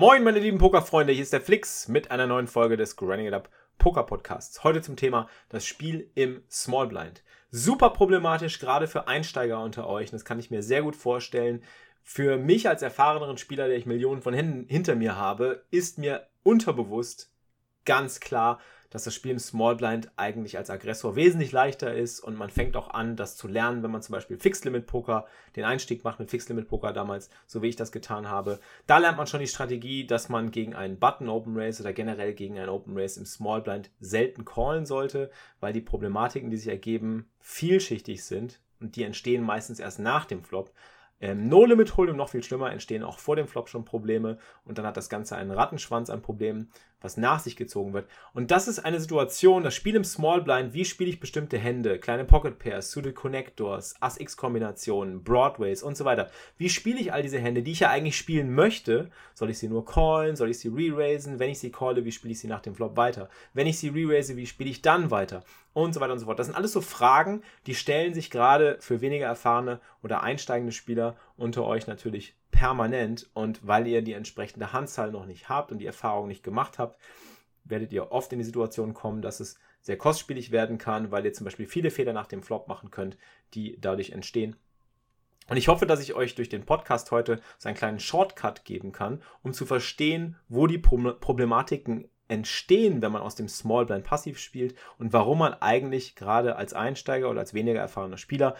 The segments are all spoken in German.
Moin, meine lieben Pokerfreunde, hier ist der Flix mit einer neuen Folge des Grinding It Up Poker Podcasts. Heute zum Thema das Spiel im Small Blind. Super problematisch, gerade für Einsteiger unter euch. Das kann ich mir sehr gut vorstellen. Für mich als erfahreneren Spieler, der ich Millionen von Händen hinter mir habe, ist mir unterbewusst ganz klar, dass das Spiel im Small Blind eigentlich als Aggressor wesentlich leichter ist und man fängt auch an, das zu lernen, wenn man zum Beispiel Fixed Limit Poker, den Einstieg macht mit Fixed Limit Poker damals, so wie ich das getan habe. Da lernt man schon die Strategie, dass man gegen einen Button Open Race oder generell gegen einen Open Race im Small Blind selten callen sollte, weil die Problematiken, die sich ergeben, vielschichtig sind und die entstehen meistens erst nach dem Flop. Ähm, No-Limit Hold'em noch viel schlimmer, entstehen auch vor dem Flop schon Probleme und dann hat das Ganze einen Rattenschwanz an Problemen, was nach sich gezogen wird. Und das ist eine Situation, das Spiel im Small Blind, wie spiele ich bestimmte Hände, kleine Pocket Pairs, Suited Connectors, Ass-X-Kombinationen, Broadways und so weiter. Wie spiele ich all diese Hände, die ich ja eigentlich spielen möchte? Soll ich sie nur callen? Soll ich sie re-raisen? Wenn ich sie calle, wie spiele ich sie nach dem Flop weiter? Wenn ich sie re-raise, wie spiele ich dann weiter? Und so weiter und so fort. Das sind alles so Fragen, die stellen sich gerade für weniger erfahrene oder einsteigende Spieler unter euch natürlich permanent und weil ihr die entsprechende Handzahl noch nicht habt und die Erfahrung nicht gemacht habt, werdet ihr oft in die Situation kommen, dass es sehr kostspielig werden kann, weil ihr zum Beispiel viele Fehler nach dem Flop machen könnt, die dadurch entstehen. Und ich hoffe, dass ich euch durch den Podcast heute so einen kleinen Shortcut geben kann, um zu verstehen, wo die Problematiken entstehen, wenn man aus dem Small Blind passiv spielt und warum man eigentlich gerade als Einsteiger oder als weniger erfahrener Spieler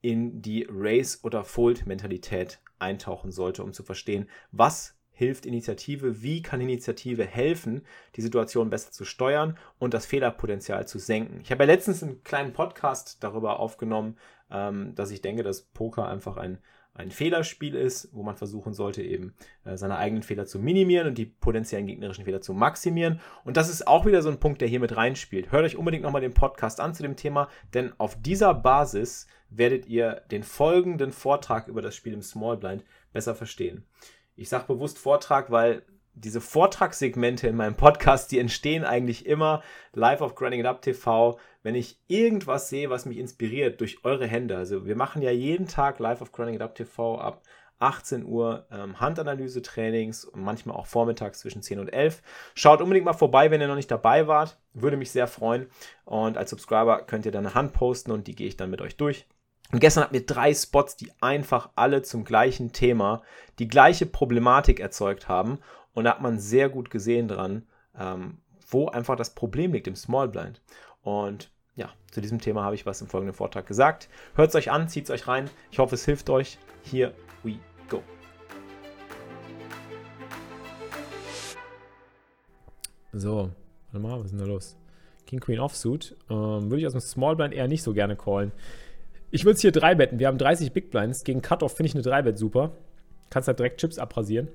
in die Race- oder Fold-Mentalität eintauchen sollte, um zu verstehen, was hilft Initiative, wie kann Initiative helfen, die Situation besser zu steuern und das Fehlerpotenzial zu senken. Ich habe ja letztens einen kleinen Podcast darüber aufgenommen, ähm, dass ich denke, dass Poker einfach ein, ein Fehlerspiel ist, wo man versuchen sollte, eben äh, seine eigenen Fehler zu minimieren und die potenziellen gegnerischen Fehler zu maximieren. Und das ist auch wieder so ein Punkt, der hier mit reinspielt. Hört euch unbedingt nochmal den Podcast an zu dem Thema, denn auf dieser Basis werdet ihr den folgenden Vortrag über das Spiel im Small Blind besser verstehen. Ich sage bewusst Vortrag, weil diese Vortragssegmente in meinem Podcast, die entstehen eigentlich immer live auf Grinding It Up TV, wenn ich irgendwas sehe, was mich inspiriert durch eure Hände. Also wir machen ja jeden Tag live auf Grinding It Up TV ab 18 Uhr ähm, Handanalyse-Trainings und manchmal auch vormittags zwischen 10 und 11. Schaut unbedingt mal vorbei, wenn ihr noch nicht dabei wart. Würde mich sehr freuen. Und als Subscriber könnt ihr dann eine Hand posten und die gehe ich dann mit euch durch. Und gestern hatten wir drei Spots, die einfach alle zum gleichen Thema die gleiche Problematik erzeugt haben. Und da hat man sehr gut gesehen dran, ähm, wo einfach das Problem liegt im Small Blind. Und ja, zu diesem Thema habe ich was im folgenden Vortrag gesagt. Hört es euch an, zieht es euch rein. Ich hoffe, es hilft euch. Here we go. So, warte mal, was ist denn da los? King Queen Offsuit. Ähm, würde ich aus dem Small Blind eher nicht so gerne callen. Ich würde es hier drei betten. Wir haben 30 Big Blinds. Gegen Cutoff finde ich eine 3 Bet super. Kannst halt direkt Chips abrasieren.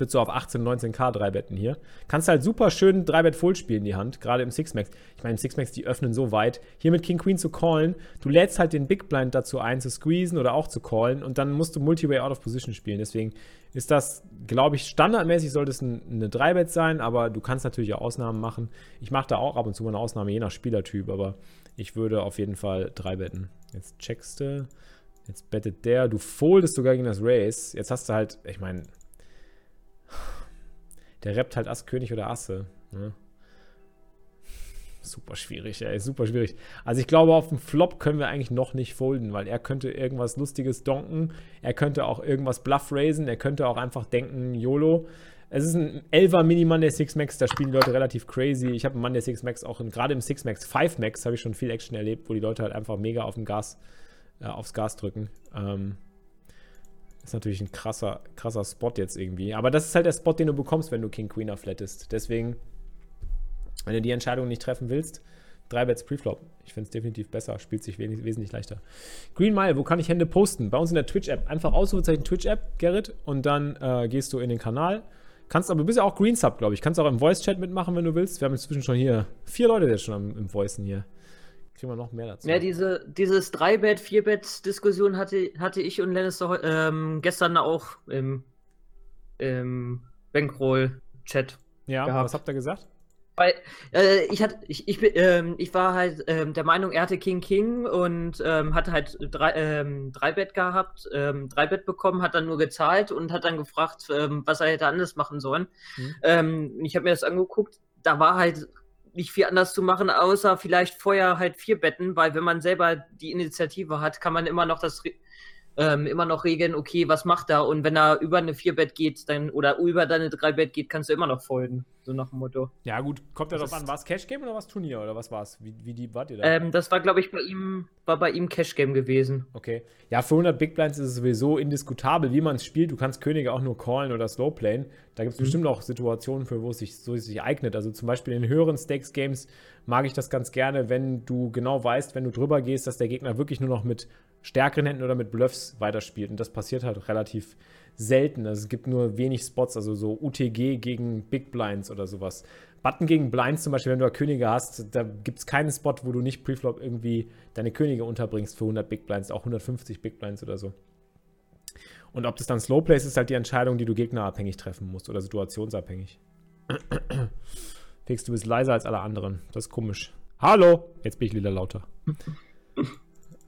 Würde so auf 18, 19k 3 betten hier. Kannst halt super schön 3 Bet Full spielen in die Hand, gerade im Six-Max. Ich meine, im Six-Max, die öffnen so weit. Hier mit King Queen zu callen, du lädst halt den Big Blind dazu ein, zu squeezen oder auch zu callen und dann musst du Multi-Way out of Position spielen. Deswegen ist das, glaube ich, standardmäßig sollte es eine 3 Bet sein, aber du kannst natürlich auch Ausnahmen machen. Ich mache da auch ab und zu mal eine Ausnahme, je nach Spielertyp, aber ich würde auf jeden Fall 3 betten. Jetzt checkst du. Jetzt bettet der. Du foldest sogar gegen das Race. Jetzt hast du halt, ich meine, der rappt halt Ass, König oder Asse. Ne? Super schwierig, ey, super schwierig. Also ich glaube, auf dem Flop können wir eigentlich noch nicht folden, weil er könnte irgendwas Lustiges donken. Er könnte auch irgendwas Bluff raisen. Er könnte auch einfach denken, YOLO. Es ist ein 11er Mini-Mann der Six Max, da spielen die Leute relativ crazy. Ich habe einen Mann der Six Max auch, gerade im Six Max 5 Max habe ich schon viel Action erlebt, wo die Leute halt einfach mega auf dem Gas, äh, aufs Gas drücken. Ähm, ist natürlich ein krasser, krasser Spot jetzt irgendwie. Aber das ist halt der Spot, den du bekommst, wenn du King Queen flattest. Deswegen, wenn du die Entscheidung nicht treffen willst, drei Bets Preflop. Ich finde es definitiv besser, spielt sich wes wesentlich leichter. Green Mile, wo kann ich Hände posten? Bei uns in der Twitch-App. Einfach Ausrufezeichen Twitch-App, Gerrit, und dann äh, gehst du in den Kanal. Kannst aber, du bist ja auch Green Sub, glaube ich. Kannst auch im Voice-Chat mitmachen, wenn du willst. Wir haben inzwischen schon hier vier Leute jetzt schon im, im Voicen hier. Kriegen wir noch mehr dazu. Ja, diese, dieses 3-Bet, 4-Bet-Diskussion hatte, hatte ich und Lannister ähm, gestern auch im, im Bankroll-Chat. Ja, gehabt. was habt ihr gesagt? Weil äh, ich hatte, ich, ich, ähm, ich war halt ähm, der Meinung, er hatte King King und ähm, hatte halt drei, ähm, drei Bett gehabt, ähm, drei Bett bekommen, hat dann nur gezahlt und hat dann gefragt, ähm, was er hätte anders machen sollen. Mhm. Ich habe mir das angeguckt, da war halt nicht viel anders zu machen, außer vielleicht vorher halt vier Betten, weil wenn man selber die Initiative hat, kann man immer noch das ähm, immer noch regeln, okay, was macht er? Und wenn er über eine Vier-Bett geht, dann oder über deine Drei-Bett geht, kannst du immer noch folgen. So nach dem Motto. Ja, gut, kommt ja darauf an, war es Cash-Game oder was Turnier oder was war es? Wie, wie die wart ihr da? Ähm, das war, glaube ich, bei ihm, war bei ihm Cash-Game gewesen. Okay. Ja, für 100 Big Blinds ist es sowieso indiskutabel, wie man es spielt. Du kannst Könige auch nur callen oder Slowplayen. Da gibt es mhm. bestimmt auch Situationen, für wo es sich, so sich eignet. Also zum Beispiel in höheren Stakes-Games mag ich das ganz gerne, wenn du genau weißt, wenn du drüber gehst, dass der Gegner wirklich nur noch mit stärkeren Händen oder mit Bluffs weiterspielt. Und das passiert halt relativ selten. Also es gibt nur wenig Spots, also so UTG gegen Big Blinds oder sowas. Button gegen Blinds zum Beispiel, wenn du da Könige hast, da gibt es keinen Spot, wo du nicht Preflop irgendwie deine Könige unterbringst für 100 Big Blinds, auch 150 Big Blinds oder so. Und ob das dann Slow Plays ist, halt die Entscheidung, die du gegnerabhängig treffen musst oder situationsabhängig. Fix, du bist leiser als alle anderen. Das ist komisch. Hallo! Jetzt bin ich wieder lauter.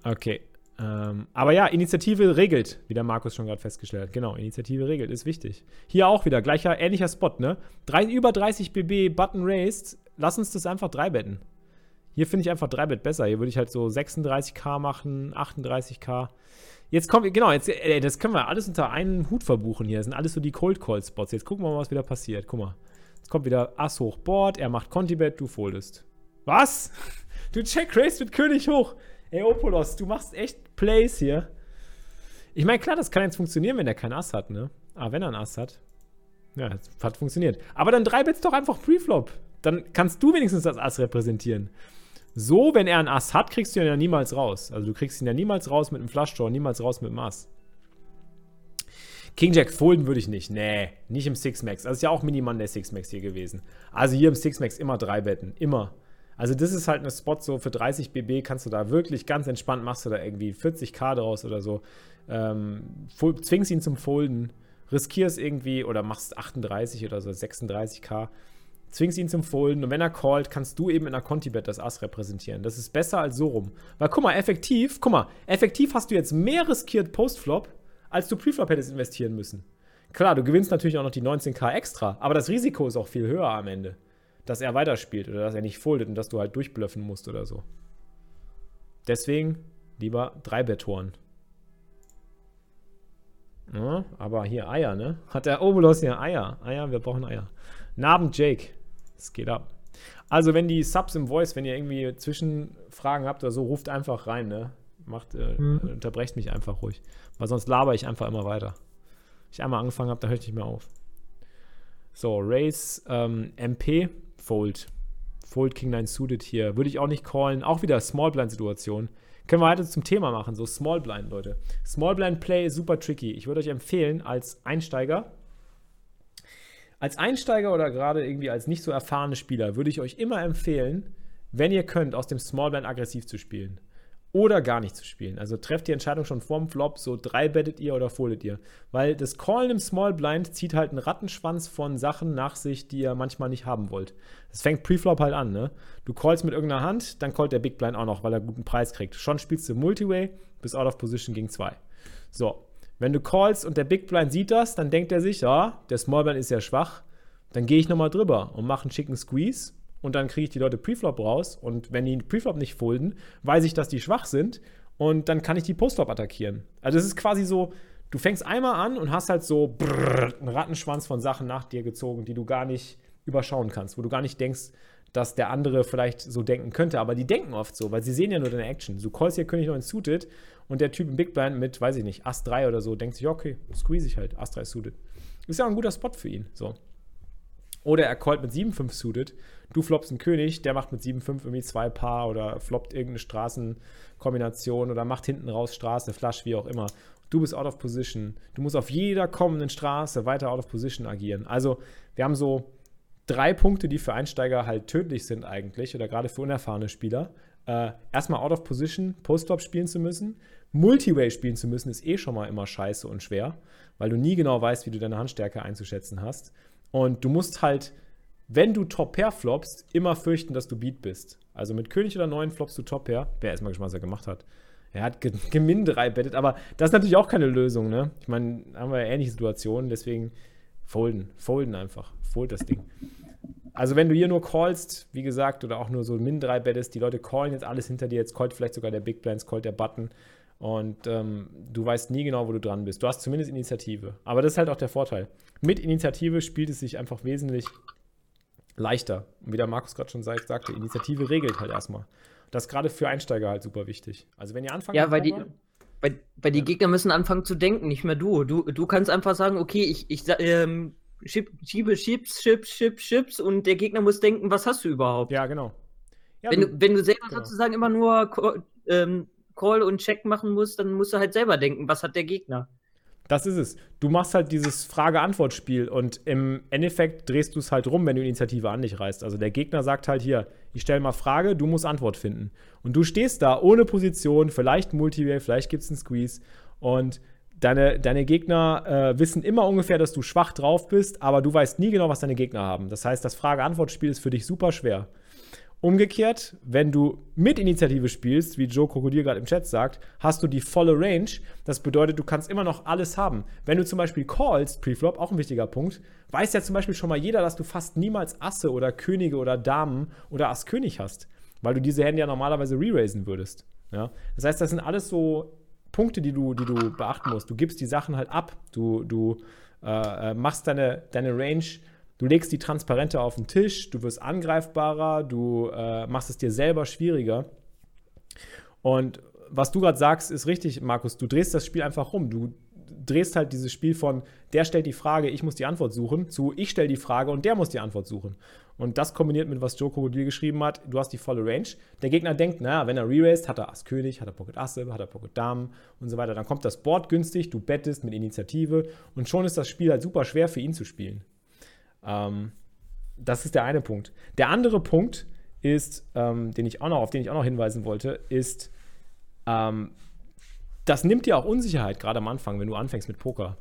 Okay. Ähm, aber ja, Initiative regelt, wie der Markus schon gerade festgestellt hat. Genau, Initiative regelt, ist wichtig. Hier auch wieder, gleicher, ähnlicher Spot, ne? Drei, über 30 BB Button raised. Lass uns das einfach drei betten. Hier finde ich einfach drei Bett besser. Hier würde ich halt so 36k machen, 38k. Jetzt kommt, genau, jetzt, ey, das können wir alles unter einen Hut verbuchen hier. Das sind alles so die Cold Call Spots. Jetzt gucken wir mal, was wieder passiert. Guck mal. Jetzt kommt wieder Ass hoch Board, er macht Conti-Bet, du foldest. Was? Du check race mit König hoch. Ey, Opolos, du machst echt Plays hier. Ich meine, klar, das kann jetzt funktionieren, wenn der kein Ass hat, ne? Aber wenn er ein Ass hat. Ja, das hat funktioniert. Aber dann drei Bits doch einfach Preflop. Dann kannst du wenigstens das Ass repräsentieren. So, wenn er ein Ass hat, kriegst du ihn ja niemals raus. Also du kriegst ihn ja niemals raus mit einem Flush Draw, niemals raus mit dem Ass. King Jack folden würde ich nicht. Nee, nicht im Six Max. Das ist ja auch Minimann der Six Max hier gewesen. Also hier im Six Max immer drei Betten. Immer. Also das ist halt ein Spot so für 30 BB kannst du da wirklich ganz entspannt machst du da irgendwie 40k draus oder so. Ähm, zwingst ihn zum Folden, riskierst irgendwie oder machst 38 oder so 36k, zwingst ihn zum Folden und wenn er callt, kannst du eben in der Conti-Bet das Ass repräsentieren. Das ist besser als so rum. Weil guck mal, effektiv, guck mal, effektiv hast du jetzt mehr riskiert Postflop, als du Preflop hättest investieren müssen. Klar, du gewinnst natürlich auch noch die 19k extra, aber das Risiko ist auch viel höher am Ende dass er weiterspielt oder dass er nicht foldet und dass du halt durchblöffen musst oder so. Deswegen lieber drei Bettoren. Ja, aber hier Eier, ne? Hat der Obolos hier Eier? Eier, wir brauchen Eier. Naben Jake. Es geht ab. Also, wenn die Subs im Voice, wenn ihr irgendwie Zwischenfragen habt oder so, ruft einfach rein, ne? Macht, äh, mhm. unterbrecht mich einfach ruhig. Weil sonst laber ich einfach immer weiter. Wenn ich einmal angefangen habe, dann höre ich nicht mehr auf. So, Race ähm, MP Fold. Fold King 9 suited hier. Würde ich auch nicht callen. Auch wieder Small Blind Situation. Können wir weiter zum Thema machen, so Small Blind, Leute. Small Blind Play super tricky. Ich würde euch empfehlen, als Einsteiger, als Einsteiger oder gerade irgendwie als nicht so erfahrene Spieler, würde ich euch immer empfehlen, wenn ihr könnt, aus dem Small Blind aggressiv zu spielen oder gar nicht zu spielen. Also trefft die Entscheidung schon vorm Flop, so drei bettet ihr oder foldet ihr. Weil das Callen im Small Blind zieht halt einen Rattenschwanz von Sachen nach sich, die ihr manchmal nicht haben wollt. Das fängt Preflop halt an, ne? Du callst mit irgendeiner Hand, dann callt der Big Blind auch noch, weil er guten Preis kriegt. Schon spielst du Multiway, bis out of position gegen zwei. So, wenn du callst und der Big Blind sieht das, dann denkt er sich, ja, der Small Blind ist ja schwach, dann gehe ich nochmal drüber und mache einen schicken Squeeze und dann kriege ich die Leute Preflop raus und wenn die Preflop nicht folden, weiß ich, dass die schwach sind und dann kann ich die Postflop attackieren. Also es ist quasi so, du fängst einmal an und hast halt so brrr, einen Rattenschwanz von Sachen nach dir gezogen, die du gar nicht überschauen kannst, wo du gar nicht denkst, dass der andere vielleicht so denken könnte, aber die denken oft so, weil sie sehen ja nur deine Action. Du callst hier König 9 suited und der Typ im Big Blind mit, weiß ich nicht, Ass 3 oder so, denkt sich, okay, squeeze ich halt, Ass 3 suited. Ist ja ein guter Spot für ihn, so. Oder er callt mit 7-5 suited. Du floppst einen König, der macht mit 7-5 irgendwie zwei Paar oder floppt irgendeine Straßenkombination oder macht hinten raus Straße, Flush, wie auch immer. Du bist out of position. Du musst auf jeder kommenden Straße weiter out of position agieren. Also, wir haben so drei Punkte, die für Einsteiger halt tödlich sind eigentlich oder gerade für unerfahrene Spieler. Äh, erstmal out of position, Post-Flop spielen zu müssen. Multiway spielen zu müssen, ist eh schon mal immer scheiße und schwer, weil du nie genau weißt, wie du deine Handstärke einzuschätzen hast. Und du musst halt, wenn du Top-Pair floppst, immer fürchten, dass du Beat bist. Also mit König oder 9 floppst du Top-Pair. Wer erstmal gespannt, was er gemacht hat. Er hat Gemin 3 bettet, aber das ist natürlich auch keine Lösung, ne? Ich meine, haben wir ja ähnliche Situationen, deswegen folden. Folden einfach. Fold das Ding. Also, wenn du hier nur callst, wie gesagt, oder auch nur so Min 3 bettest, die Leute callen jetzt alles hinter dir, jetzt callt vielleicht sogar der Big Blinds, callt der Button. Und ähm, du weißt nie genau, wo du dran bist. Du hast zumindest Initiative. Aber das ist halt auch der Vorteil. Mit Initiative spielt es sich einfach wesentlich leichter. Und wie der Markus gerade schon sagte, Initiative regelt halt erstmal. Das ist gerade für Einsteiger halt super wichtig. Also wenn ihr anfangt. Ja, weil die, weil, weil die ja. Gegner müssen anfangen zu denken, nicht mehr du. Du, du kannst einfach sagen, okay, ich, ich ähm, schiebe Chips, Chips, Chips, Chips und der Gegner muss denken, was hast du überhaupt? Ja, genau. Ja, wenn, du, wenn du selber genau. sozusagen immer nur ähm, Call und Check machen musst, dann musst du halt selber denken, was hat der Gegner. Das ist es. Du machst halt dieses Frage-Antwort-Spiel und im Endeffekt drehst du es halt rum, wenn du Initiative an dich reißt. Also der Gegner sagt halt hier, ich stelle mal Frage, du musst Antwort finden. Und du stehst da ohne Position, vielleicht Multiway, vielleicht gibt es einen Squeeze und deine, deine Gegner äh, wissen immer ungefähr, dass du schwach drauf bist, aber du weißt nie genau, was deine Gegner haben. Das heißt, das Frage-Antwort-Spiel ist für dich super schwer. Umgekehrt, wenn du mit Initiative spielst, wie Joe Krokodil gerade im Chat sagt, hast du die volle Range. Das bedeutet, du kannst immer noch alles haben. Wenn du zum Beispiel callst, Preflop, auch ein wichtiger Punkt, weiß ja zum Beispiel schon mal jeder, dass du fast niemals Asse oder Könige oder Damen oder Ass-König hast, weil du diese Hände ja normalerweise re-raisen würdest. Ja? Das heißt, das sind alles so Punkte, die du, die du beachten musst. Du gibst die Sachen halt ab. Du, du äh, äh machst deine, deine Range Du legst die Transparente auf den Tisch, du wirst angreifbarer, du äh, machst es dir selber schwieriger. Und was du gerade sagst, ist richtig, Markus. Du drehst das Spiel einfach rum. Du drehst halt dieses Spiel von der stellt die Frage, ich muss die Antwort suchen, zu ich stelle die Frage und der muss die Antwort suchen. Und das kombiniert mit, was Joe Krokodil geschrieben hat, du hast die volle Range. Der Gegner denkt, naja, wenn er re-raised, hat er Ass König, hat er Pocket Asse, hat er Pocket Damen und so weiter. Dann kommt das Board günstig, du bettest mit Initiative und schon ist das Spiel halt super schwer für ihn zu spielen. Ähm, das ist der eine Punkt. Der andere Punkt ist, ähm, den ich auch noch, auf den ich auch noch hinweisen wollte, ist, ähm, das nimmt dir auch Unsicherheit, gerade am Anfang, wenn du anfängst mit Poker.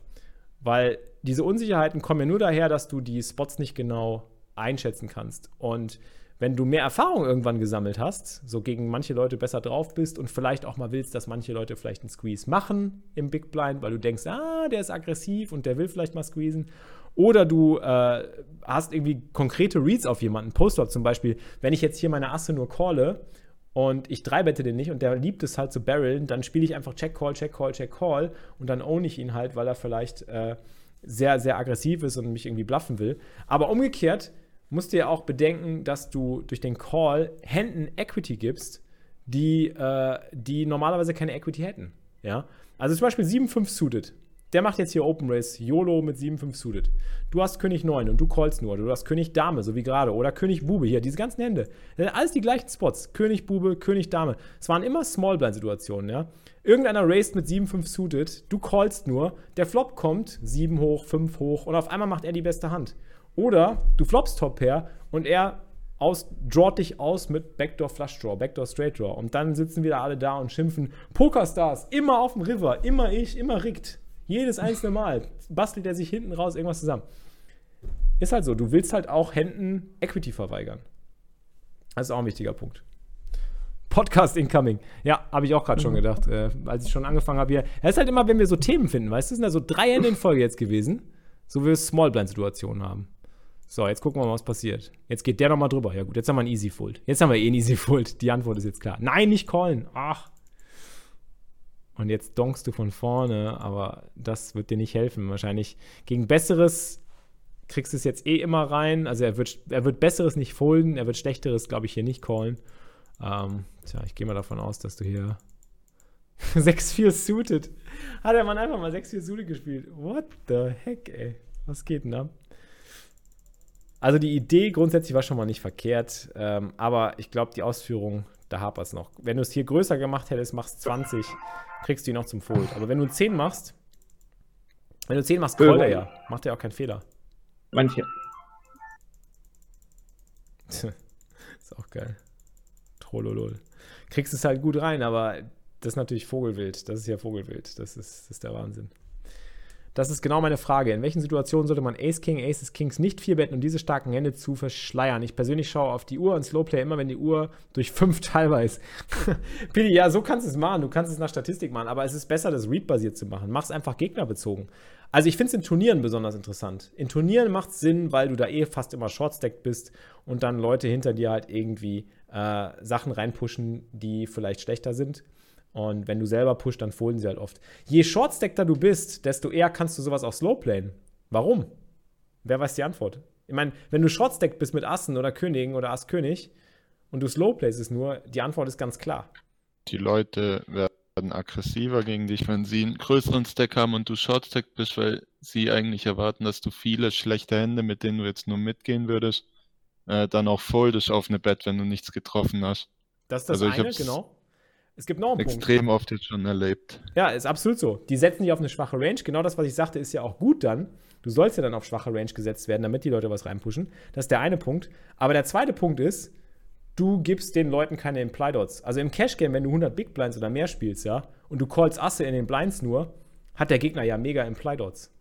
Weil diese Unsicherheiten kommen ja nur daher, dass du die Spots nicht genau einschätzen kannst. Und wenn du mehr Erfahrung irgendwann gesammelt hast, so gegen manche Leute besser drauf bist und vielleicht auch mal willst, dass manche Leute vielleicht einen Squeeze machen im Big Blind, weil du denkst, ah, der ist aggressiv und der will vielleicht mal squeezen oder du äh, hast irgendwie konkrete Reads auf jemanden. Post-Up zum Beispiel, wenn ich jetzt hier meine Asse nur calle und ich dreibette den nicht und der liebt es halt zu barreln, dann spiele ich einfach Check Call, Check Call, Check Call und dann own ich ihn halt, weil er vielleicht äh, sehr, sehr aggressiv ist und mich irgendwie bluffen will. Aber umgekehrt musst du ja auch bedenken, dass du durch den Call Händen Equity gibst, die, äh, die normalerweise keine Equity hätten. Ja? Also zum Beispiel 7-5 suited. Der macht jetzt hier Open Race, YOLO mit 7-5 suited. Du hast König 9 und du callst nur. Du hast König Dame, so wie gerade. Oder König Bube hier, diese ganzen Hände. Das sind alles die gleichen Spots. König Bube, König Dame. Es waren immer Small-Blind-Situationen, ja. Irgendeiner raced mit 7-5 suited, du callst nur, der Flop kommt, 7 hoch, 5 hoch und auf einmal macht er die beste Hand. Oder du floppst Top Pair und er aus, drawt dich aus mit Backdoor Flush Draw, Backdoor Straight Draw. Und dann sitzen wieder alle da und schimpfen: Pokerstars, immer auf dem River, immer ich, immer rickt. Jedes einzelne Mal bastelt er sich hinten raus irgendwas zusammen. Ist halt so, du willst halt auch Händen Equity verweigern. Das ist auch ein wichtiger Punkt. Podcast incoming. Ja, habe ich auch gerade schon gedacht, äh, als ich schon angefangen habe hier. Es ist halt immer, wenn wir so Themen finden, weißt du, sind da so drei Hände in Folge jetzt gewesen, so wie wir Small-Blind-Situationen haben. So, jetzt gucken wir mal, was passiert. Jetzt geht der nochmal drüber. Ja gut, jetzt haben wir ein Easy Fold. Jetzt haben wir eh ein Easy Fold. Die Antwort ist jetzt klar. Nein, nicht callen. Ach. Und jetzt donkst du von vorne, aber das wird dir nicht helfen. Wahrscheinlich gegen Besseres kriegst du es jetzt eh immer rein. Also er wird, er wird Besseres nicht folden, er wird Schlechteres, glaube ich, hier nicht callen. Ähm, tja, ich gehe mal davon aus, dass du hier 6-4 suited. Hat der Mann einfach mal 6-4 suited gespielt. What the heck, ey? Was geht denn da? Also die Idee grundsätzlich war schon mal nicht verkehrt, ähm, aber ich glaube, die Ausführung, da hapert es noch. Wenn du es hier größer gemacht hättest, machst 20, kriegst du ihn noch zum Fold. Aber wenn du 10 machst, wenn du 10 machst, callt er ja. Macht er auch keinen Fehler. Manche. ist auch geil. Trollolol. Kriegst es halt gut rein, aber das ist natürlich Vogelwild. Das ist ja Vogelwild. Das ist, das ist der Wahnsinn. Das ist genau meine Frage. In welchen Situationen sollte man Ace King, Aces Kings nicht vier betten, um diese starken Hände zu verschleiern? Ich persönlich schaue auf die Uhr und Slowplay immer, wenn die Uhr durch fünf teilbar ist. Pili, ja, so kannst du es machen. Du kannst es nach Statistik machen, aber es ist besser, das Read-basiert zu machen. Mach es einfach gegnerbezogen. Also ich finde es in Turnieren besonders interessant. In Turnieren macht es Sinn, weil du da eh fast immer shortstacked bist und dann Leute hinter dir halt irgendwie äh, Sachen reinpushen, die vielleicht schlechter sind. Und wenn du selber pusht, dann folden sie halt oft. Je shortstackter du bist, desto eher kannst du sowas auch slowplayen. Warum? Wer weiß die Antwort? Ich meine, wenn du shortstacked bist mit Assen oder Königen oder Ass-König und du slowplayst es nur, die Antwort ist ganz klar. Die Leute werden aggressiver gegen dich, wenn sie einen größeren Stack haben und du shortstacked bist, weil sie eigentlich erwarten, dass du viele schlechte Hände, mit denen du jetzt nur mitgehen würdest, äh, dann auch foldest auf eine Bet, wenn du nichts getroffen hast. Das ist das also eine, genau. Es gibt noch einen Extrem Punkt. oft jetzt schon erlebt. Ja, ist absolut so. Die setzen dich auf eine schwache Range. Genau das, was ich sagte, ist ja auch gut dann. Du sollst ja dann auf schwache Range gesetzt werden, damit die Leute was reinpushen. Das ist der eine Punkt. Aber der zweite Punkt ist, du gibst den Leuten keine Imply Dots. Also im Cash Game, wenn du 100 Big Blinds oder mehr spielst, ja, und du callst Asse in den Blinds nur, hat der Gegner ja mega Imply Dots.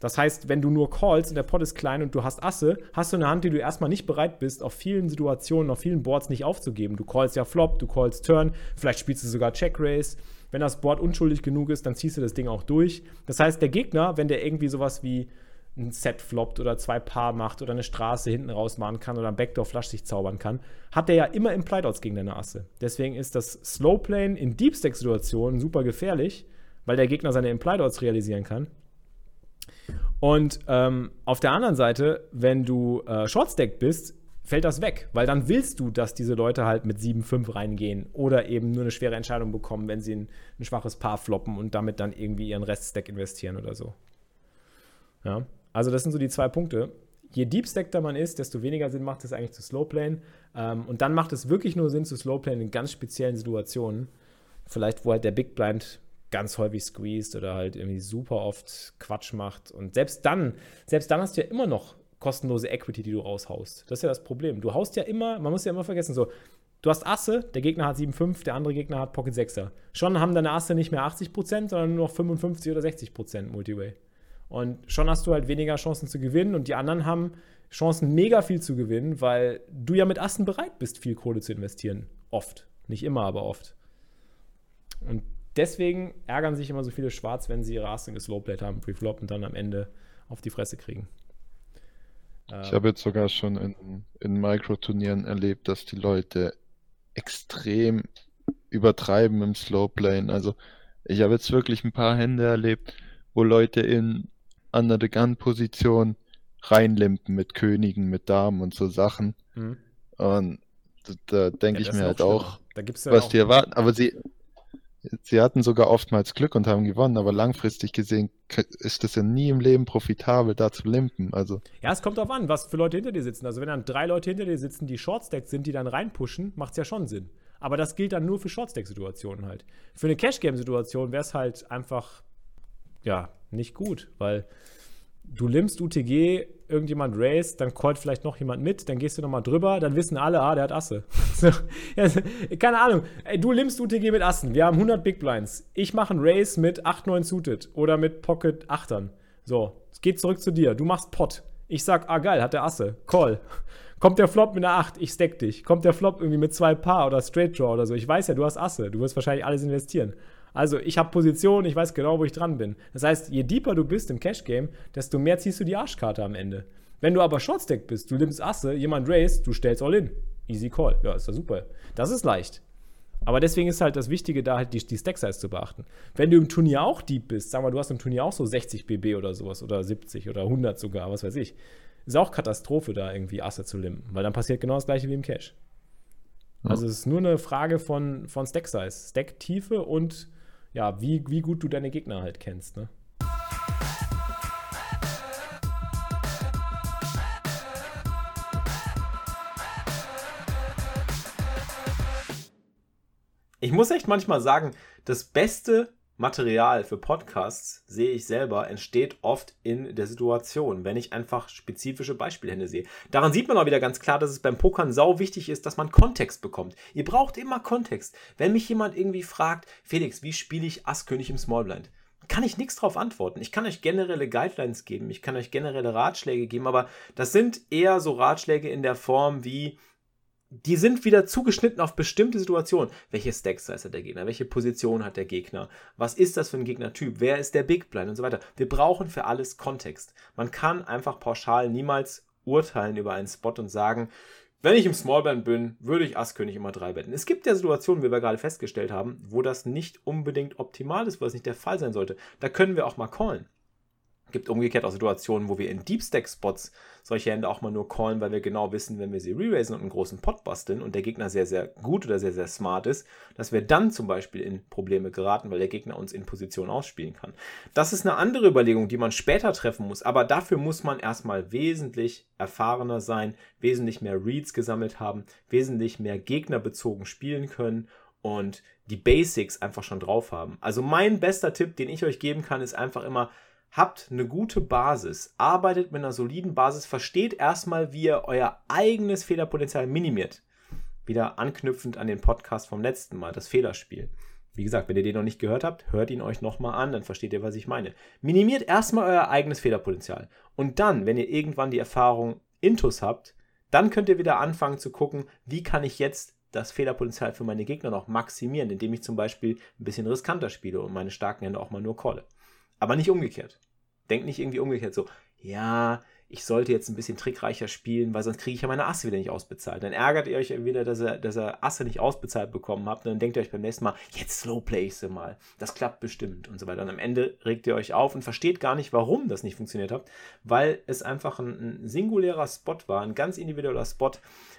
Das heißt, wenn du nur callst und der Pot ist klein und du hast Asse, hast du eine Hand, die du erstmal nicht bereit bist, auf vielen Situationen, auf vielen Boards nicht aufzugeben. Du callst ja Flop, du callst Turn, vielleicht spielst du sogar Check Race. Wenn das Board unschuldig genug ist, dann ziehst du das Ding auch durch. Das heißt, der Gegner, wenn der irgendwie sowas wie ein Set floppt oder zwei Paar macht oder eine Straße hinten raus machen kann oder ein Backdoor Flush sich zaubern kann, hat der ja immer Implied Outs gegen deine Asse. Deswegen ist das Slow Plane in Deep Stack Situationen super gefährlich, weil der Gegner seine Implied Outs realisieren kann. Und ähm, auf der anderen Seite, wenn du äh, Shortstack bist, fällt das weg, weil dann willst du, dass diese Leute halt mit 7-5 reingehen oder eben nur eine schwere Entscheidung bekommen, wenn sie ein, ein schwaches Paar floppen und damit dann irgendwie ihren Reststack investieren oder so. Ja, also das sind so die zwei Punkte. Je deepstackter man ist, desto weniger Sinn macht es eigentlich zu slowplayen. Ähm, und dann macht es wirklich nur Sinn zu slowplayen in ganz speziellen Situationen. Vielleicht, wo halt der Big Blind ganz häufig squeezed oder halt irgendwie super oft Quatsch macht. Und selbst dann, selbst dann hast du ja immer noch kostenlose Equity, die du raushaust. Das ist ja das Problem. Du haust ja immer, man muss ja immer vergessen, so, du hast Asse, der Gegner hat 7,5, der andere Gegner hat Pocket 6er. Schon haben deine Asse nicht mehr 80%, sondern nur noch 55 oder 60% Multiway. Und schon hast du halt weniger Chancen zu gewinnen und die anderen haben Chancen, mega viel zu gewinnen, weil du ja mit Assen bereit bist, viel Kohle zu investieren. Oft. Nicht immer, aber oft. Und deswegen ärgern sich immer so viele Schwarz, wenn sie ihre Asse geslowplayed haben, Preflop und dann am Ende auf die Fresse kriegen. Ich habe jetzt sogar schon in, in Micro-Turnieren erlebt, dass die Leute extrem übertreiben im Slowplayen. Also ich habe jetzt wirklich ein paar Hände erlebt, wo Leute in Under the Gun-Position reinlimpen mit Königen, mit Damen und so Sachen. Mhm. Und da, da denke ja, ich mir halt auch, was die erwarten. Aber sie, Sie hatten sogar oftmals Glück und haben gewonnen, aber langfristig gesehen ist es ja nie im Leben profitabel, da zu limpen. Also. Ja, es kommt darauf an, was für Leute hinter dir sitzen. Also wenn dann drei Leute hinter dir sitzen, die Shortstacked sind, die dann reinpushen, macht es ja schon Sinn. Aber das gilt dann nur für Shortstack-Situationen halt. Für eine Cash-Game-Situation wäre es halt einfach, ja, nicht gut, weil du limmst UTG, irgendjemand race, dann callt vielleicht noch jemand mit, dann gehst du nochmal drüber, dann wissen alle, ah, der hat Asse. keine Ahnung, Ey, du limmst UTG mit Assen, wir haben 100 Big Blinds. Ich mache einen Race mit 8, 9 Suited oder mit Pocket 8ern. So, es geht zurück zu dir, du machst Pot. Ich sag, ah geil, hat der Asse, call. Kommt der Flop mit einer 8, ich stack dich. Kommt der Flop irgendwie mit zwei Paar oder Straight Draw oder so, ich weiß ja, du hast Asse, du wirst wahrscheinlich alles investieren. Also ich habe Position, ich weiß genau, wo ich dran bin. Das heißt, je deeper du bist im Cash-Game, desto mehr ziehst du die Arschkarte am Ende. Wenn du aber Shortstack bist, du nimmst Asse, jemand race, du stellst all in. Easy Call. Ja, ist ja super. Das ist leicht. Aber deswegen ist halt das Wichtige, da halt die, die Stack-Size zu beachten. Wenn du im Turnier auch deep bist, sag mal, du hast im Turnier auch so 60 BB oder sowas oder 70 oder 100 sogar, was weiß ich, ist auch Katastrophe, da irgendwie Asse zu limpen, weil dann passiert genau das gleiche wie im Cash. Ja. Also es ist nur eine Frage von, von Stack-Size, Stack-Tiefe und ja, wie, wie gut du deine Gegner halt kennst, ne? Ich muss echt manchmal sagen, das Beste Material für Podcasts, sehe ich selber, entsteht oft in der Situation, wenn ich einfach spezifische Beispielhände sehe. Daran sieht man auch wieder ganz klar, dass es beim Pokern sau wichtig ist, dass man Kontext bekommt. Ihr braucht immer Kontext. Wenn mich jemand irgendwie fragt, Felix, wie spiele ich Asskönig im Smallblind? Kann ich nichts drauf antworten. Ich kann euch generelle Guidelines geben, ich kann euch generelle Ratschläge geben, aber das sind eher so Ratschläge in der Form wie, die sind wieder zugeschnitten auf bestimmte Situationen. Welche Stacks hat der Gegner? Welche Position hat der Gegner? Was ist das für ein Gegnertyp? Wer ist der Big Blind und so weiter? Wir brauchen für alles Kontext. Man kann einfach pauschal niemals urteilen über einen Spot und sagen, wenn ich im Smallblind bin, würde ich Asskönig immer drei betten. Es gibt ja Situationen, wie wir gerade festgestellt haben, wo das nicht unbedingt optimal ist, wo das nicht der Fall sein sollte. Da können wir auch mal callen gibt umgekehrt auch Situationen, wo wir in Deep Stack Spots solche Hände auch mal nur callen, weil wir genau wissen, wenn wir sie re-raisen und einen großen Pot basteln und der Gegner sehr, sehr gut oder sehr, sehr smart ist, dass wir dann zum Beispiel in Probleme geraten, weil der Gegner uns in Position ausspielen kann. Das ist eine andere Überlegung, die man später treffen muss, aber dafür muss man erstmal wesentlich erfahrener sein, wesentlich mehr Reads gesammelt haben, wesentlich mehr gegnerbezogen spielen können und die Basics einfach schon drauf haben. Also mein bester Tipp, den ich euch geben kann, ist einfach immer habt eine gute Basis, arbeitet mit einer soliden Basis, versteht erstmal, wie ihr euer eigenes Fehlerpotenzial minimiert. Wieder anknüpfend an den Podcast vom letzten Mal, das Fehlerspiel. Wie gesagt, wenn ihr den noch nicht gehört habt, hört ihn euch nochmal an, dann versteht ihr, was ich meine. Minimiert erstmal euer eigenes Fehlerpotenzial. Und dann, wenn ihr irgendwann die Erfahrung Intus habt, dann könnt ihr wieder anfangen zu gucken, wie kann ich jetzt das Fehlerpotenzial für meine Gegner noch maximieren, indem ich zum Beispiel ein bisschen riskanter spiele und meine starken Hände auch mal nur calle. Aber nicht umgekehrt. Denkt nicht irgendwie umgekehrt so, ja, ich sollte jetzt ein bisschen trickreicher spielen, weil sonst kriege ich ja meine Asse wieder nicht ausbezahlt. Dann ärgert ihr euch wieder, dass ihr, dass ihr Asse nicht ausbezahlt bekommen habt. Und dann denkt ihr euch beim nächsten Mal, jetzt slowplay ich sie mal. Das klappt bestimmt und so weiter. Und am Ende regt ihr euch auf und versteht gar nicht, warum das nicht funktioniert hat, weil es einfach ein, ein singulärer Spot war, ein ganz individueller Spot,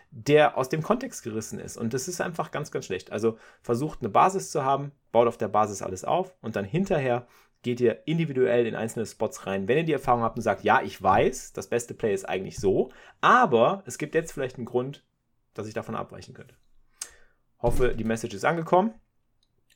der aus dem Kontext gerissen ist. Und das ist einfach ganz, ganz schlecht. Also versucht eine Basis zu haben, baut auf der Basis alles auf und dann hinterher geht ihr individuell in einzelne Spots rein. Wenn ihr die Erfahrung habt und sagt, ja, ich weiß, das beste Play ist eigentlich so, aber es gibt jetzt vielleicht einen Grund, dass ich davon abweichen könnte. Hoffe, die Message ist angekommen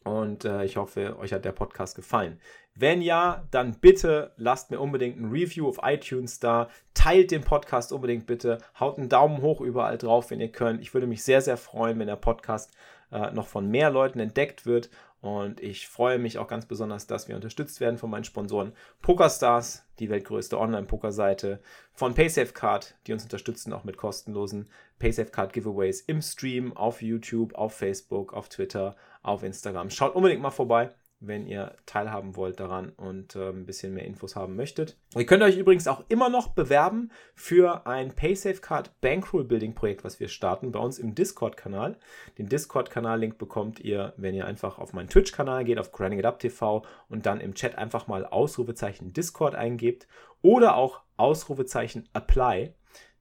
und äh, ich hoffe, euch hat der Podcast gefallen. Wenn ja, dann bitte lasst mir unbedingt ein Review auf iTunes da. Teilt den Podcast unbedingt bitte. Haut einen Daumen hoch überall drauf, wenn ihr könnt. Ich würde mich sehr, sehr freuen, wenn der Podcast äh, noch von mehr Leuten entdeckt wird und ich freue mich auch ganz besonders, dass wir unterstützt werden von meinen Sponsoren PokerStars, die weltgrößte Online-Poker-Seite, von PaySafeCard, die uns unterstützen auch mit kostenlosen PaySafeCard-Giveaways im Stream, auf YouTube, auf Facebook, auf Twitter, auf Instagram. Schaut unbedingt mal vorbei wenn ihr teilhaben wollt daran und äh, ein bisschen mehr Infos haben möchtet. Ihr könnt euch übrigens auch immer noch bewerben für ein PaySafeCard Bankroll Building Projekt, was wir starten bei uns im Discord-Kanal. Den Discord-Kanal-Link bekommt ihr, wenn ihr einfach auf meinen Twitch-Kanal geht, auf Grinding It Up TV und dann im Chat einfach mal Ausrufezeichen Discord eingebt oder auch Ausrufezeichen Apply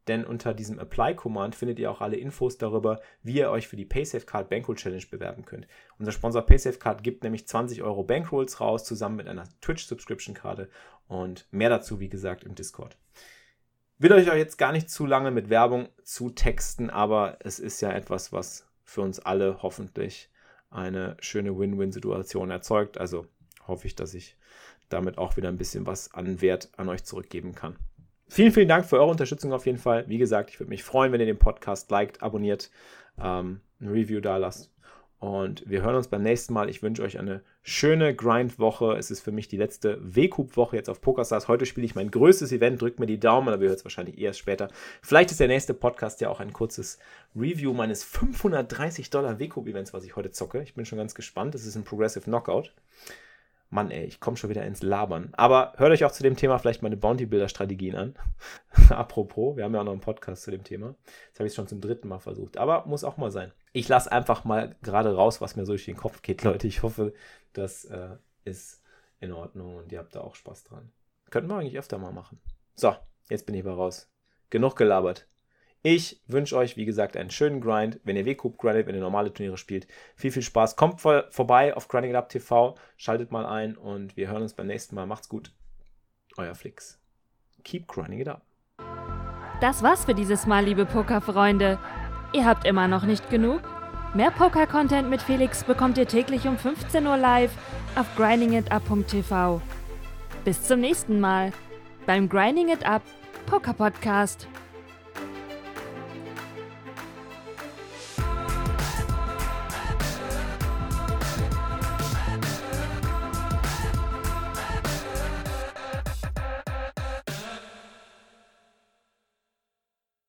denn unter diesem Apply-Command findet ihr auch alle Infos darüber, wie ihr euch für die PaySafeCard Bankroll Challenge bewerben könnt. Unser Sponsor PaySafeCard gibt nämlich 20 Euro Bankrolls raus, zusammen mit einer Twitch-Subscription-Karte und mehr dazu, wie gesagt, im Discord. Will euch jetzt gar nicht zu lange mit Werbung zu texten, aber es ist ja etwas, was für uns alle hoffentlich eine schöne Win-Win-Situation erzeugt. Also hoffe ich, dass ich damit auch wieder ein bisschen was an Wert an euch zurückgeben kann. Vielen, vielen Dank für eure Unterstützung auf jeden Fall. Wie gesagt, ich würde mich freuen, wenn ihr den Podcast liked, abonniert, ähm, ein Review da lasst. Und wir hören uns beim nächsten Mal. Ich wünsche euch eine schöne Grind-Woche. Es ist für mich die letzte W-Coup-Woche jetzt auf PokerStars. Heute spiele ich mein größtes Event. Drückt mir die Daumen, aber ihr hört es wahrscheinlich erst später. Vielleicht ist der nächste Podcast ja auch ein kurzes Review meines 530 Dollar W-Coup-Events, was ich heute zocke. Ich bin schon ganz gespannt. Das ist ein Progressive Knockout. Mann, ey, ich komme schon wieder ins Labern. Aber hört euch auch zu dem Thema vielleicht meine Bounty-Builder-Strategien an. Apropos, wir haben ja auch noch einen Podcast zu dem Thema. Jetzt habe ich es schon zum dritten Mal versucht. Aber muss auch mal sein. Ich lasse einfach mal gerade raus, was mir so durch den Kopf geht, Leute. Ich hoffe, das äh, ist in Ordnung und ihr habt da auch Spaß dran. Könnten wir eigentlich öfter mal machen. So, jetzt bin ich mal raus. Genug gelabert. Ich wünsche euch, wie gesagt, einen schönen Grind. Wenn ihr W-Coup grindet, wenn ihr normale Turniere spielt, viel, viel Spaß. Kommt vor, vorbei auf Grinding It Up TV, schaltet mal ein und wir hören uns beim nächsten Mal. Macht's gut. Euer Flix. Keep grinding it up. Das war's für dieses Mal, liebe Pokerfreunde. Ihr habt immer noch nicht genug? Mehr Poker-Content mit Felix bekommt ihr täglich um 15 Uhr live auf grindingitup.tv. Bis zum nächsten Mal beim Grinding It Up Poker Podcast.